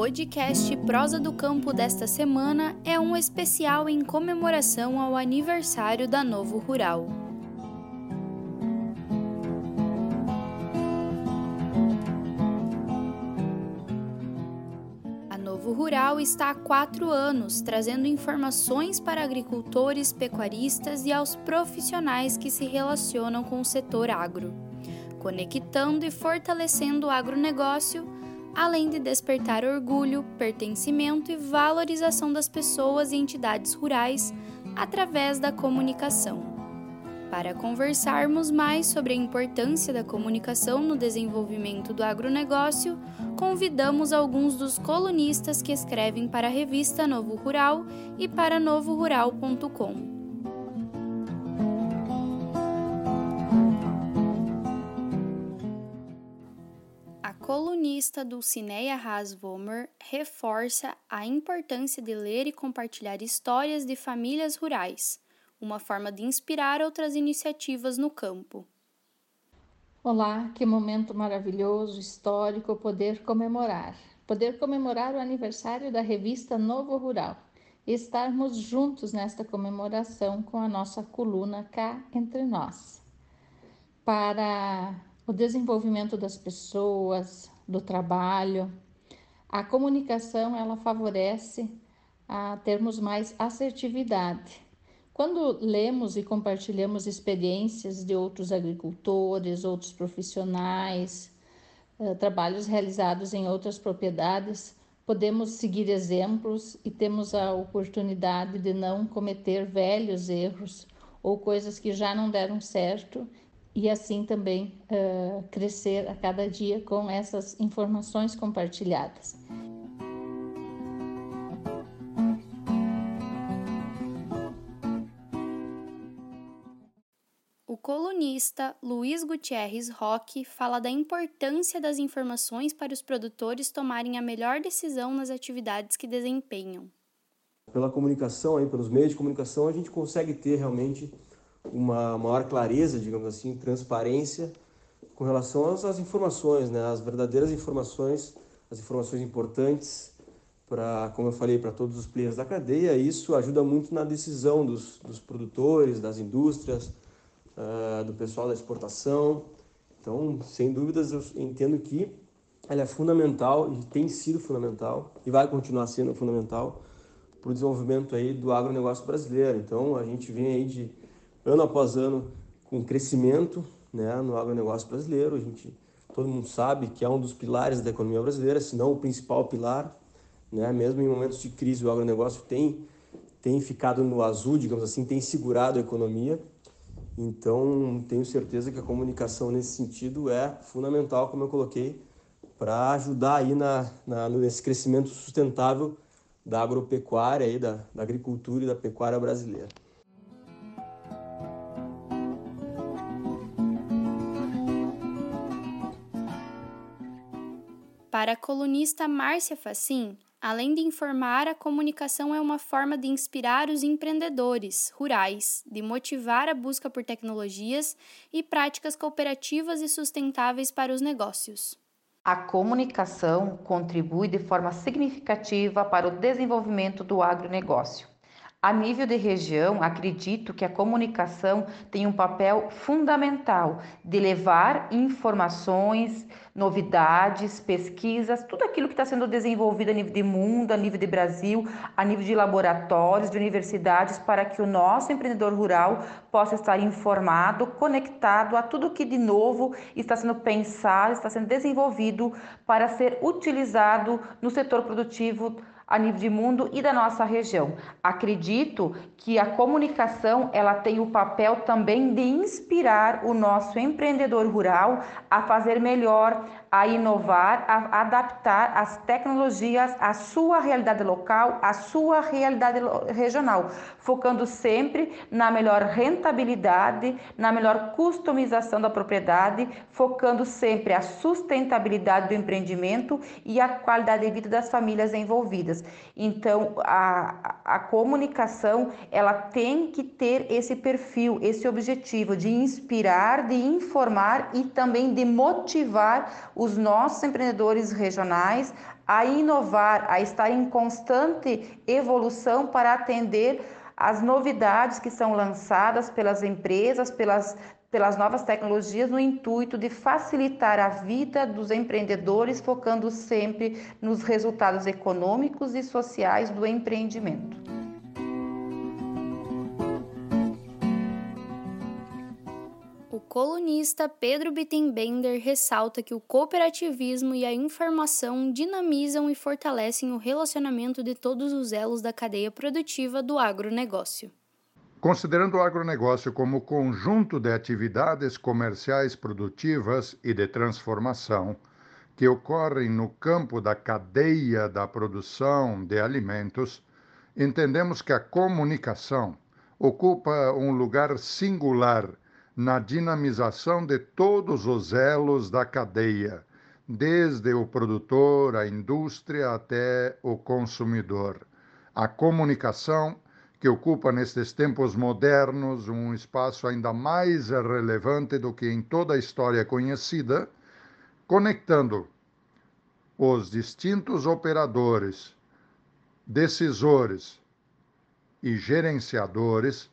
podcast Prosa do Campo desta semana é um especial em comemoração ao aniversário da Novo Rural. A Novo Rural está há quatro anos trazendo informações para agricultores, pecuaristas e aos profissionais que se relacionam com o setor agro, conectando e fortalecendo o agronegócio além de despertar orgulho, pertencimento e valorização das pessoas e entidades rurais através da comunicação. Para conversarmos mais sobre a importância da comunicação no desenvolvimento do agronegócio, convidamos alguns dos colunistas que escrevem para a revista Novo Rural e para novorural.com. colunista Dulcineia Haas-Vomer reforça a importância de ler e compartilhar histórias de famílias rurais, uma forma de inspirar outras iniciativas no campo. Olá, que momento maravilhoso, histórico poder comemorar. Poder comemorar o aniversário da revista Novo Rural e estarmos juntos nesta comemoração com a nossa coluna cá entre nós. Para o desenvolvimento das pessoas, do trabalho. A comunicação ela favorece a termos mais assertividade. Quando lemos e compartilhamos experiências de outros agricultores, outros profissionais, uh, trabalhos realizados em outras propriedades, podemos seguir exemplos e temos a oportunidade de não cometer velhos erros ou coisas que já não deram certo e assim também uh, crescer a cada dia com essas informações compartilhadas. O colunista Luiz Gutierrez Roque fala da importância das informações para os produtores tomarem a melhor decisão nas atividades que desempenham. Pela comunicação, aí, pelos meios de comunicação, a gente consegue ter realmente uma maior clareza, digamos assim, transparência com relação às, às informações, né, as verdadeiras informações, as informações importantes para, como eu falei, para todos os players da cadeia. Isso ajuda muito na decisão dos, dos produtores, das indústrias, uh, do pessoal da exportação. Então, sem dúvidas, eu entendo que ela é fundamental e tem sido fundamental e vai continuar sendo fundamental para o desenvolvimento aí do agronegócio brasileiro. Então, a gente vem aí de ano após ano com crescimento né, no agronegócio brasileiro. A gente, todo mundo sabe que é um dos pilares da economia brasileira, se não o principal pilar. Né? Mesmo em momentos de crise, o agronegócio tem, tem ficado no azul, digamos assim, tem segurado a economia. Então, tenho certeza que a comunicação nesse sentido é fundamental, como eu coloquei, para ajudar aí na, na, nesse crescimento sustentável da agropecuária, aí, da, da agricultura e da pecuária brasileira. Para a colunista Márcia Facim, além de informar, a comunicação é uma forma de inspirar os empreendedores rurais, de motivar a busca por tecnologias e práticas cooperativas e sustentáveis para os negócios. A comunicação contribui de forma significativa para o desenvolvimento do agronegócio. A nível de região, acredito que a comunicação tem um papel fundamental de levar informações, novidades, pesquisas, tudo aquilo que está sendo desenvolvido a nível de mundo, a nível de Brasil, a nível de laboratórios, de universidades, para que o nosso empreendedor rural possa estar informado, conectado a tudo que de novo está sendo pensado, está sendo desenvolvido para ser utilizado no setor produtivo a nível de mundo e da nossa região. Acredito que a comunicação ela tem o papel também de inspirar o nosso empreendedor rural a fazer melhor, a inovar, a adaptar as tecnologias à sua realidade local, à sua realidade regional, focando sempre na melhor rentabilidade, na melhor customização da propriedade, focando sempre a sustentabilidade do empreendimento e a qualidade de vida das famílias envolvidas. Então, a, a comunicação, ela tem que ter esse perfil, esse objetivo de inspirar, de informar e também de motivar os nossos empreendedores regionais a inovar, a estar em constante evolução para atender as novidades que são lançadas pelas empresas, pelas, pelas novas tecnologias, no intuito de facilitar a vida dos empreendedores, focando sempre nos resultados econômicos e sociais do empreendimento. Colunista Pedro Bittenbender ressalta que o cooperativismo e a informação dinamizam e fortalecem o relacionamento de todos os elos da cadeia produtiva do agronegócio. Considerando o agronegócio como conjunto de atividades comerciais produtivas e de transformação que ocorrem no campo da cadeia da produção de alimentos, entendemos que a comunicação ocupa um lugar singular na dinamização de todos os elos da cadeia, desde o produtor, a indústria até o consumidor. A comunicação, que ocupa nestes tempos modernos um espaço ainda mais relevante do que em toda a história conhecida, conectando os distintos operadores, decisores e gerenciadores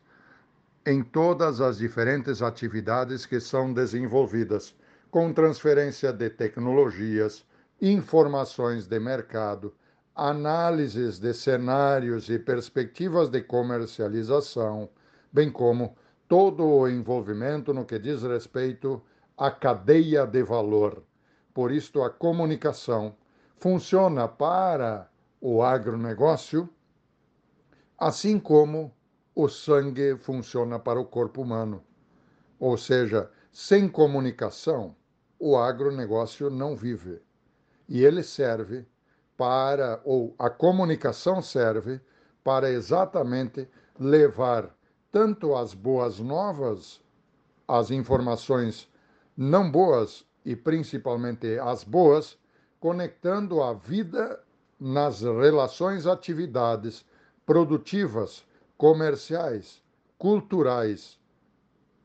em todas as diferentes atividades que são desenvolvidas, com transferência de tecnologias, informações de mercado, análises de cenários e perspectivas de comercialização, bem como todo o envolvimento no que diz respeito à cadeia de valor. Por isto, a comunicação funciona para o agronegócio, assim como o sangue funciona para o corpo humano. Ou seja, sem comunicação, o agronegócio não vive. E ele serve para, ou a comunicação serve para exatamente levar tanto as boas novas, as informações não boas e principalmente as boas, conectando a vida nas relações atividades produtivas comerciais, culturais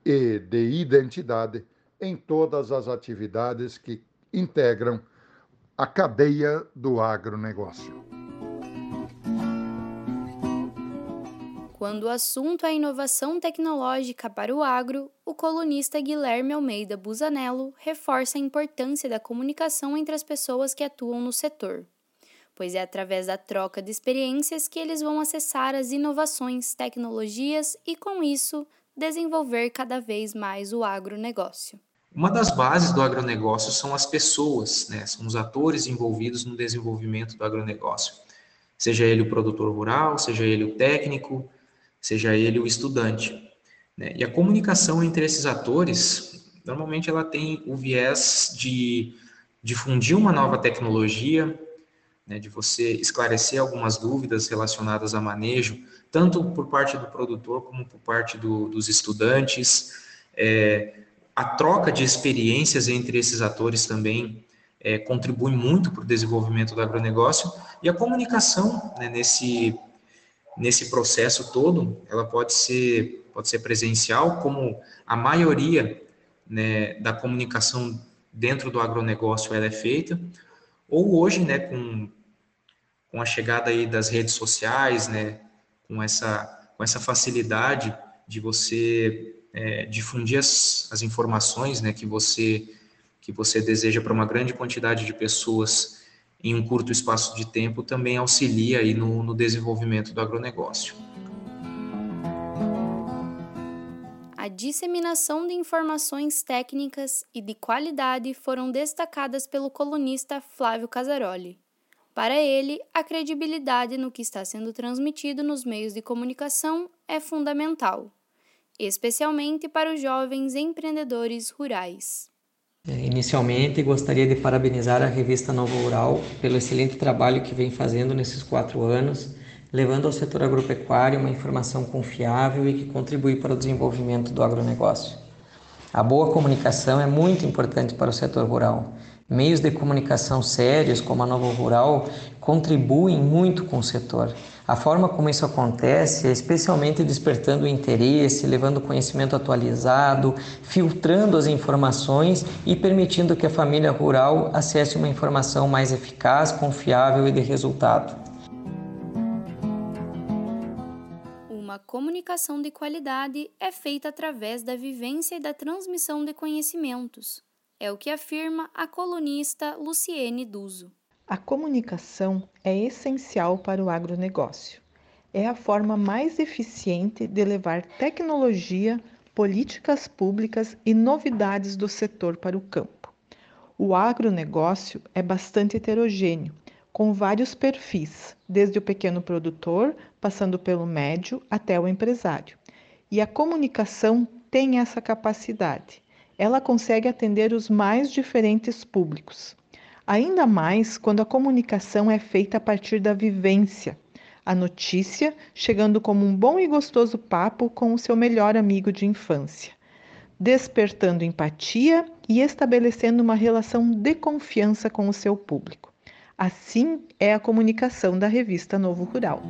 e de identidade em todas as atividades que integram a cadeia do agronegócio. Quando o assunto é inovação tecnológica para o agro, o colunista Guilherme Almeida Busanello reforça a importância da comunicação entre as pessoas que atuam no setor pois é através da troca de experiências que eles vão acessar as inovações, tecnologias e, com isso, desenvolver cada vez mais o agronegócio. Uma das bases do agronegócio são as pessoas, né? são os atores envolvidos no desenvolvimento do agronegócio. Seja ele o produtor rural, seja ele o técnico, seja ele o estudante. Né? E a comunicação entre esses atores, normalmente ela tem o viés de difundir uma nova tecnologia, né, de você esclarecer algumas dúvidas relacionadas a manejo, tanto por parte do produtor como por parte do, dos estudantes. É, a troca de experiências entre esses atores também é, contribui muito para o desenvolvimento do agronegócio e a comunicação né, nesse, nesse processo todo, ela pode ser, pode ser presencial, como a maioria né, da comunicação dentro do agronegócio ela é feita, ou hoje, né, com, com a chegada aí das redes sociais, né, com essa, com essa facilidade de você é, difundir as, as informações, né, que você que você deseja para uma grande quantidade de pessoas em um curto espaço de tempo, também auxilia aí no, no desenvolvimento do agronegócio. A disseminação de informações técnicas e de qualidade foram destacadas pelo colunista Flávio Casaroli. Para ele, a credibilidade no que está sendo transmitido nos meios de comunicação é fundamental, especialmente para os jovens empreendedores rurais. É, inicialmente, gostaria de parabenizar a revista Novo Rural pelo excelente trabalho que vem fazendo nesses quatro anos levando ao setor agropecuário uma informação confiável e que contribui para o desenvolvimento do agronegócio. A boa comunicação é muito importante para o setor rural Meios de comunicação sérios, como a Novo Rural, contribuem muito com o setor. A forma como isso acontece é especialmente despertando o interesse, levando conhecimento atualizado, filtrando as informações e permitindo que a família rural acesse uma informação mais eficaz, confiável e de resultado. Comunicação de qualidade é feita através da vivência e da transmissão de conhecimentos. É o que afirma a colunista Luciene Duso. A comunicação é essencial para o agronegócio. É a forma mais eficiente de levar tecnologia, políticas públicas e novidades do setor para o campo. O agronegócio é bastante heterogêneo, com vários perfis, desde o pequeno produtor, passando pelo médio até o empresário. E a comunicação tem essa capacidade. Ela consegue atender os mais diferentes públicos. Ainda mais quando a comunicação é feita a partir da vivência, a notícia chegando como um bom e gostoso papo com o seu melhor amigo de infância, despertando empatia e estabelecendo uma relação de confiança com o seu público. Assim é a comunicação da revista Novo Rural.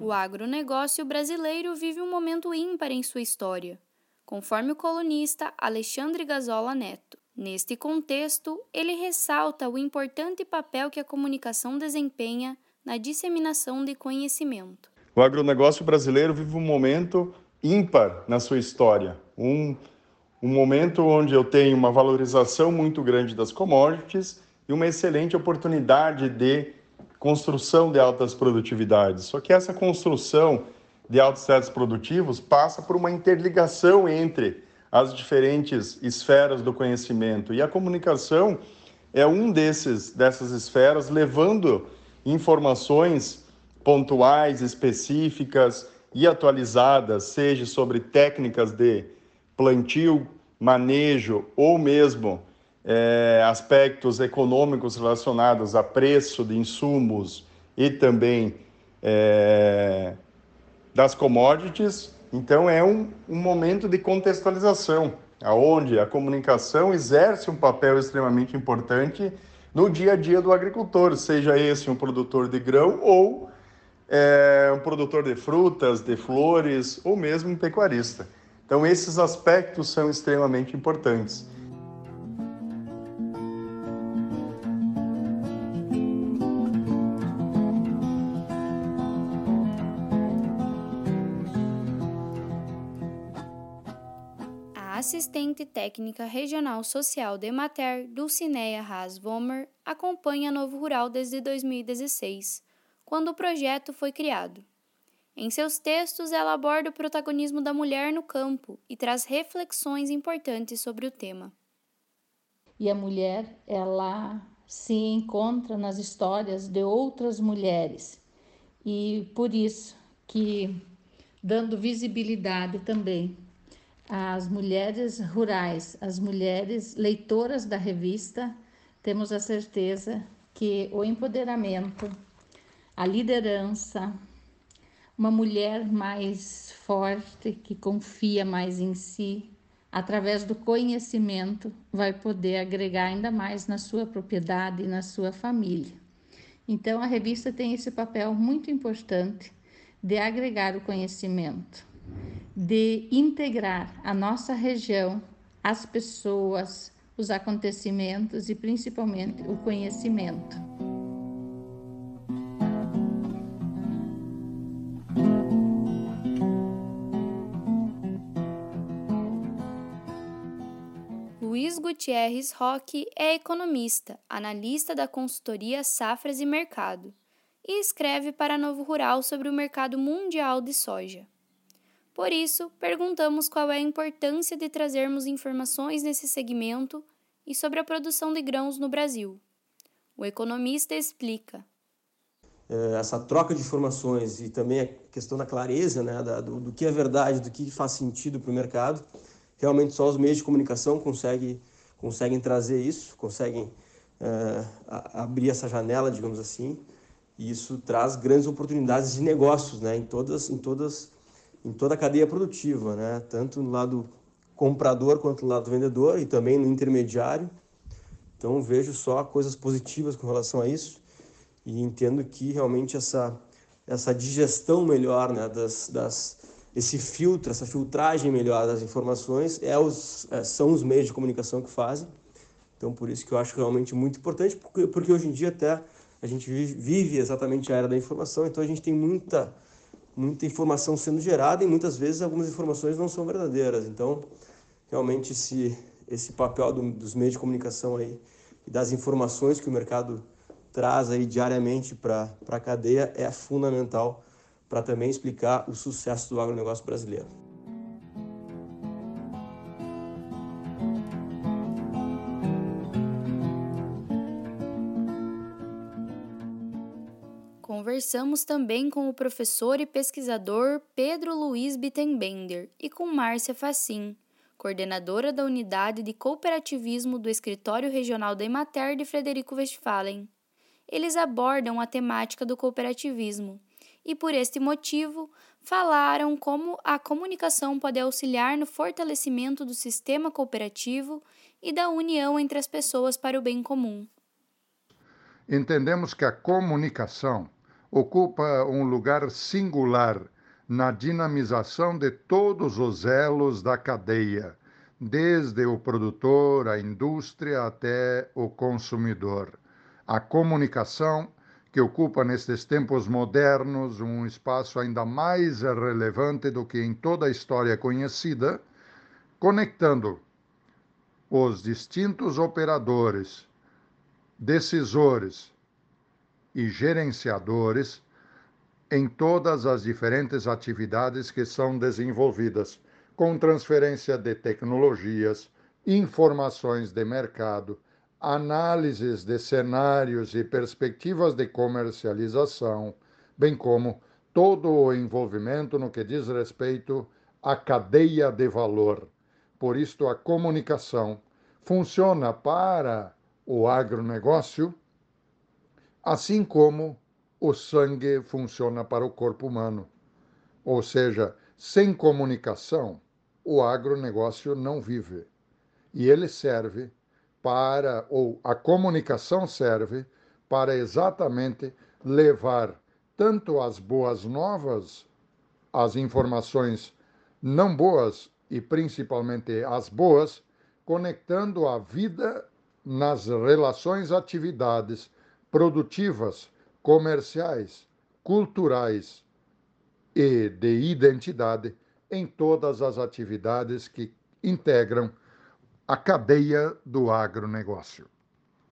O agronegócio brasileiro vive um momento ímpar em sua história, conforme o colunista Alexandre Gazola Neto. Neste contexto, ele ressalta o importante papel que a comunicação desempenha na disseminação de conhecimento. O agronegócio brasileiro vive um momento ímpar na sua história, um, um momento onde eu tenho uma valorização muito grande das commodities e uma excelente oportunidade de construção de altas produtividades. Só que essa construção de altos setos produtivos passa por uma interligação entre as diferentes esferas do conhecimento. E a comunicação é um desses dessas esferas, levando informações pontuais, específicas e atualizadas, seja sobre técnicas de plantio, manejo ou mesmo é, aspectos econômicos relacionados a preço de insumos e também é, das commodities, então é um, um momento de contextualização, aonde a comunicação exerce um papel extremamente importante no dia a dia do agricultor, seja esse um produtor de grão ou é, um produtor de frutas, de flores ou mesmo um pecuarista. Então esses aspectos são extremamente importantes. Assistente técnica regional social de Mater, Dulcineia Haas Vomer, acompanha Novo Rural desde 2016, quando o projeto foi criado. Em seus textos, ela aborda o protagonismo da mulher no campo e traz reflexões importantes sobre o tema. E a mulher, ela se encontra nas histórias de outras mulheres. E por isso que dando visibilidade também as mulheres rurais, as mulheres leitoras da revista, temos a certeza que o empoderamento, a liderança, uma mulher mais forte, que confia mais em si, através do conhecimento, vai poder agregar ainda mais na sua propriedade e na sua família. Então, a revista tem esse papel muito importante de agregar o conhecimento de integrar a nossa região, as pessoas, os acontecimentos e principalmente o conhecimento. Luiz Gutierrez Roque é economista, analista da consultoria Safras e Mercado e escreve para Novo Rural sobre o mercado mundial de soja. Por isso, perguntamos qual é a importância de trazermos informações nesse segmento e sobre a produção de grãos no Brasil. O economista explica. É, essa troca de informações e também a questão da clareza né, do, do, que é verdade, do que faz sentido para o mercado, realmente só os meios de comunicação conseguem, conseguem trazer isso, conseguem é, abrir essa janela, digamos assim, e isso traz grandes oportunidades de negócios né, em todas, em todas em toda a cadeia produtiva, né? tanto no lado comprador quanto no lado vendedor e também no intermediário. Então vejo só coisas positivas com relação a isso e entendo que realmente essa essa digestão melhor, né, das, das esse filtro, essa filtragem melhor das informações é os, é, são os meios de comunicação que fazem. Então por isso que eu acho realmente muito importante, porque, porque hoje em dia até a gente vive, vive exatamente a era da informação, então a gente tem muita muita informação sendo gerada e muitas vezes algumas informações não são verdadeiras. Então realmente esse esse papel do, dos meios de comunicação aí e das informações que o mercado traz aí diariamente para a cadeia é fundamental para também explicar o sucesso do agronegócio brasileiro. Conversamos também com o professor e pesquisador Pedro Luiz Bittenbender e com Márcia Facim, coordenadora da Unidade de Cooperativismo do Escritório Regional da Emater de Frederico Westphalen. Eles abordam a temática do cooperativismo e, por este motivo, falaram como a comunicação pode auxiliar no fortalecimento do sistema cooperativo e da união entre as pessoas para o bem comum. Entendemos que a comunicação ocupa um lugar singular na dinamização de todos os elos da cadeia, desde o produtor, a indústria até o consumidor. A comunicação, que ocupa nestes tempos modernos um espaço ainda mais relevante do que em toda a história conhecida, conectando os distintos operadores, decisores e gerenciadores em todas as diferentes atividades que são desenvolvidas, com transferência de tecnologias, informações de mercado, análises de cenários e perspectivas de comercialização, bem como todo o envolvimento no que diz respeito à cadeia de valor. Por isto, a comunicação funciona para o agronegócio, assim como o sangue funciona para o corpo humano. Ou seja, sem comunicação, o agronegócio não vive. E ele serve para, ou a comunicação serve para exatamente levar tanto as boas novas, as informações não boas e principalmente as boas, conectando a vida nas relações, atividades produtivas comerciais, culturais e de identidade em todas as atividades que integram a cadeia do agronegócio.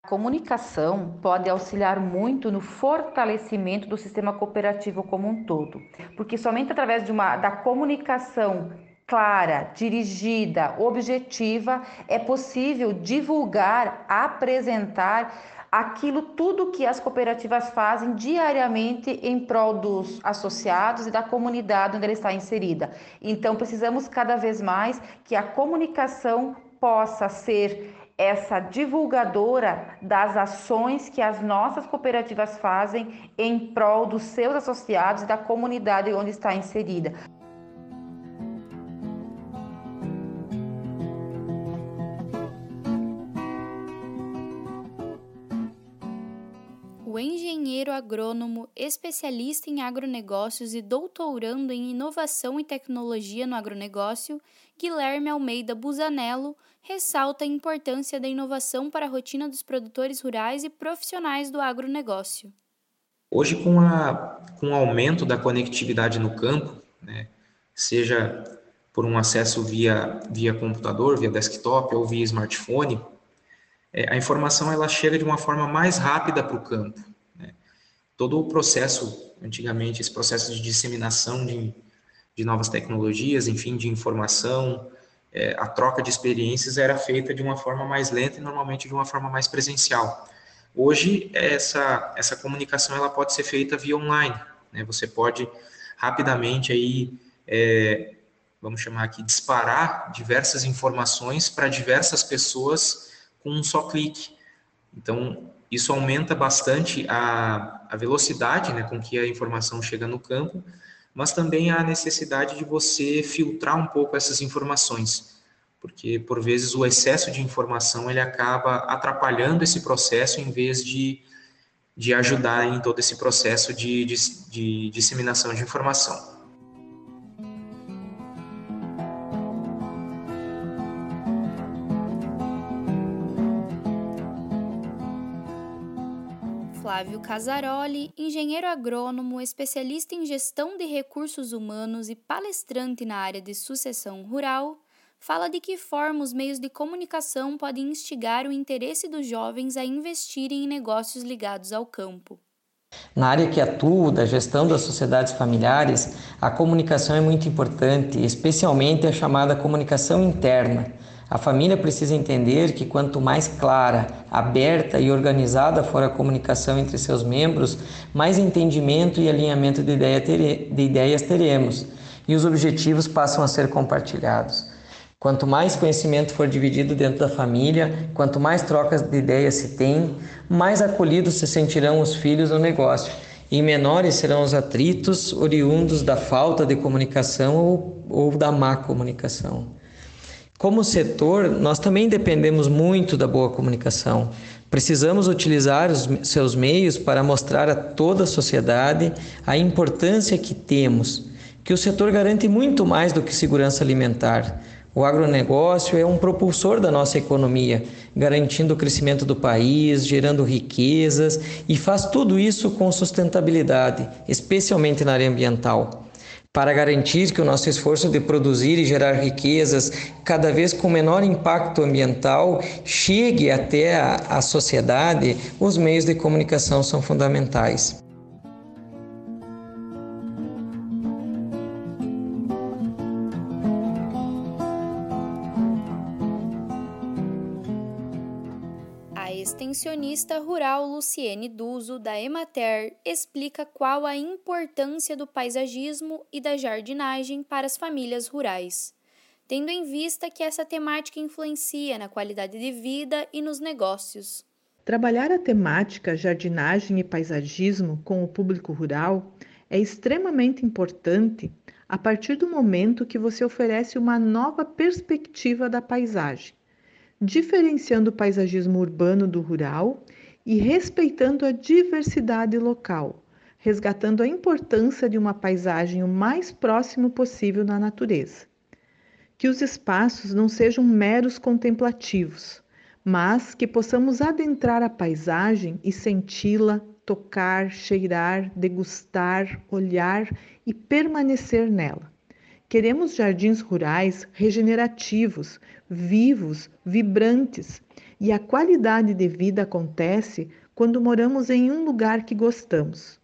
A comunicação pode auxiliar muito no fortalecimento do sistema cooperativo como um todo, porque somente através de uma, da comunicação clara, dirigida, objetiva, é possível divulgar, apresentar aquilo tudo que as cooperativas fazem diariamente em prol dos associados e da comunidade onde ela está inserida. Então, precisamos cada vez mais que a comunicação possa ser essa divulgadora das ações que as nossas cooperativas fazem em prol dos seus associados e da comunidade onde está inserida. Engenheiro agrônomo, especialista em agronegócios e doutorando em inovação e tecnologia no agronegócio, Guilherme Almeida Busanello, ressalta a importância da inovação para a rotina dos produtores rurais e profissionais do agronegócio. Hoje, com, a, com o aumento da conectividade no campo, né, seja por um acesso via, via computador, via desktop ou via smartphone, é, a informação ela chega de uma forma mais rápida para o campo. Todo o processo, antigamente, esse processo de disseminação de, de novas tecnologias, enfim, de informação, é, a troca de experiências era feita de uma forma mais lenta e normalmente de uma forma mais presencial. Hoje, essa, essa comunicação ela pode ser feita via online. Né? Você pode rapidamente aí, é, vamos chamar aqui, disparar diversas informações para diversas pessoas com um só clique. Então, isso aumenta bastante a, a velocidade né, com que a informação chega no campo, mas também a necessidade de você filtrar um pouco essas informações. porque por vezes o excesso de informação ele acaba atrapalhando esse processo em vez de, de ajudar em todo esse processo de, de, de disseminação de informação. Flávio Casaroli, engenheiro agrônomo, especialista em gestão de recursos humanos e palestrante na área de sucessão rural, fala de que forma os meios de comunicação podem instigar o interesse dos jovens a investirem em negócios ligados ao campo. Na área que atuo, da gestão das sociedades familiares, a comunicação é muito importante, especialmente a chamada comunicação interna a família precisa entender que quanto mais clara, aberta e organizada for a comunicação entre seus membros, mais entendimento e alinhamento de, ideia de ideias teremos e os objetivos passam a ser compartilhados. Quanto mais conhecimento for dividido dentro da família, quanto mais trocas de ideias se tem, mais acolhidos se sentirão os filhos no negócio e menores serão os atritos oriundos da falta de comunicação ou, ou da má comunicação. Como setor, nós também dependemos muito da boa comunicação. Precisamos utilizar os seus meios para mostrar a toda a sociedade a importância que temos, que o setor garante muito mais do que segurança alimentar. O agronegócio é um propulsor da nossa economia, garantindo o crescimento do país, gerando riquezas e faz tudo isso com sustentabilidade, especialmente na área ambiental para garantir que o nosso esforço de produzir e gerar riquezas, cada vez com menor impacto ambiental, chegue até a, a sociedade, os meios de comunicação são fundamentais. Luciene Duso, da Emater, explica qual a importância do paisagismo e da jardinagem para as famílias rurais, tendo em vista que essa temática influencia na qualidade de vida e nos negócios. Trabalhar a temática jardinagem e paisagismo com o público rural é extremamente importante a partir do momento que você oferece uma nova perspectiva da paisagem diferenciando o paisagismo urbano do rural e respeitando a diversidade local, resgatando a importância de uma paisagem o mais próximo possível da natureza. Que os espaços não sejam meros contemplativos, mas que possamos adentrar a paisagem e senti-la, tocar, cheirar, degustar, olhar e permanecer nela. Queremos jardins rurais regenerativos, vivos, vibrantes, e a qualidade de vida acontece quando moramos em um lugar que gostamos.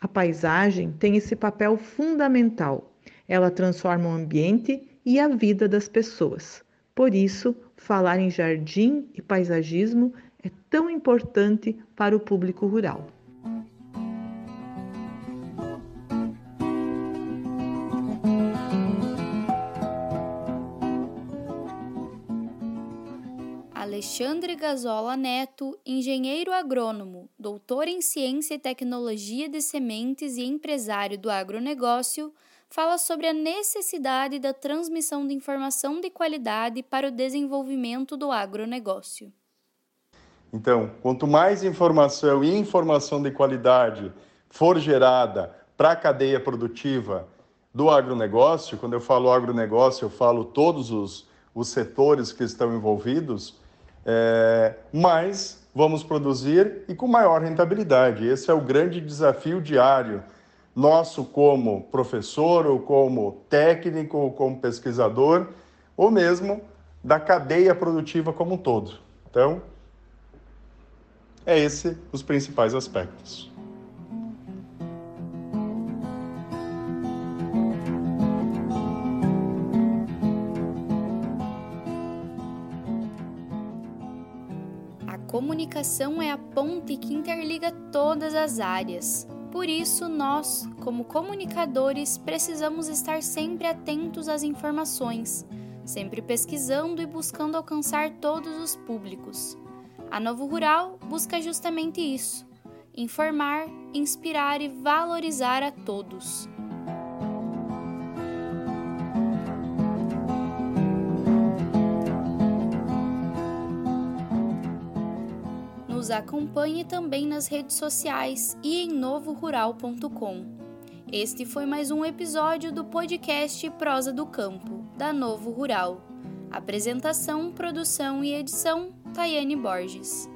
A paisagem tem esse papel fundamental. Ela transforma o ambiente e a vida das pessoas. Por isso, falar em jardim e paisagismo é tão importante para o público rural. Alexandre Gazola Neto, engenheiro agrônomo, doutor em ciência e tecnologia de sementes e empresário do agronegócio, fala sobre a necessidade da transmissão de informação de qualidade para o desenvolvimento do agronegócio. Então, quanto mais informação e informação de qualidade for gerada para a cadeia produtiva do agronegócio, quando eu falo agronegócio, eu falo todos os, os setores que estão envolvidos, é, mais vamos produzir e com maior rentabilidade. Esse é o grande desafio diário nosso como professor, ou como técnico, ou como pesquisador, ou mesmo da cadeia produtiva como um todo. Então, é esse os principais aspectos. Comunicação é a ponte que interliga todas as áreas. Por isso, nós, como comunicadores, precisamos estar sempre atentos às informações, sempre pesquisando e buscando alcançar todos os públicos. A Novo Rural busca justamente isso: informar, inspirar e valorizar a todos. Nos acompanhe também nas redes sociais e em novorural.com. Este foi mais um episódio do podcast Prosa do Campo, da Novo Rural. Apresentação, produção e edição: Tayane Borges.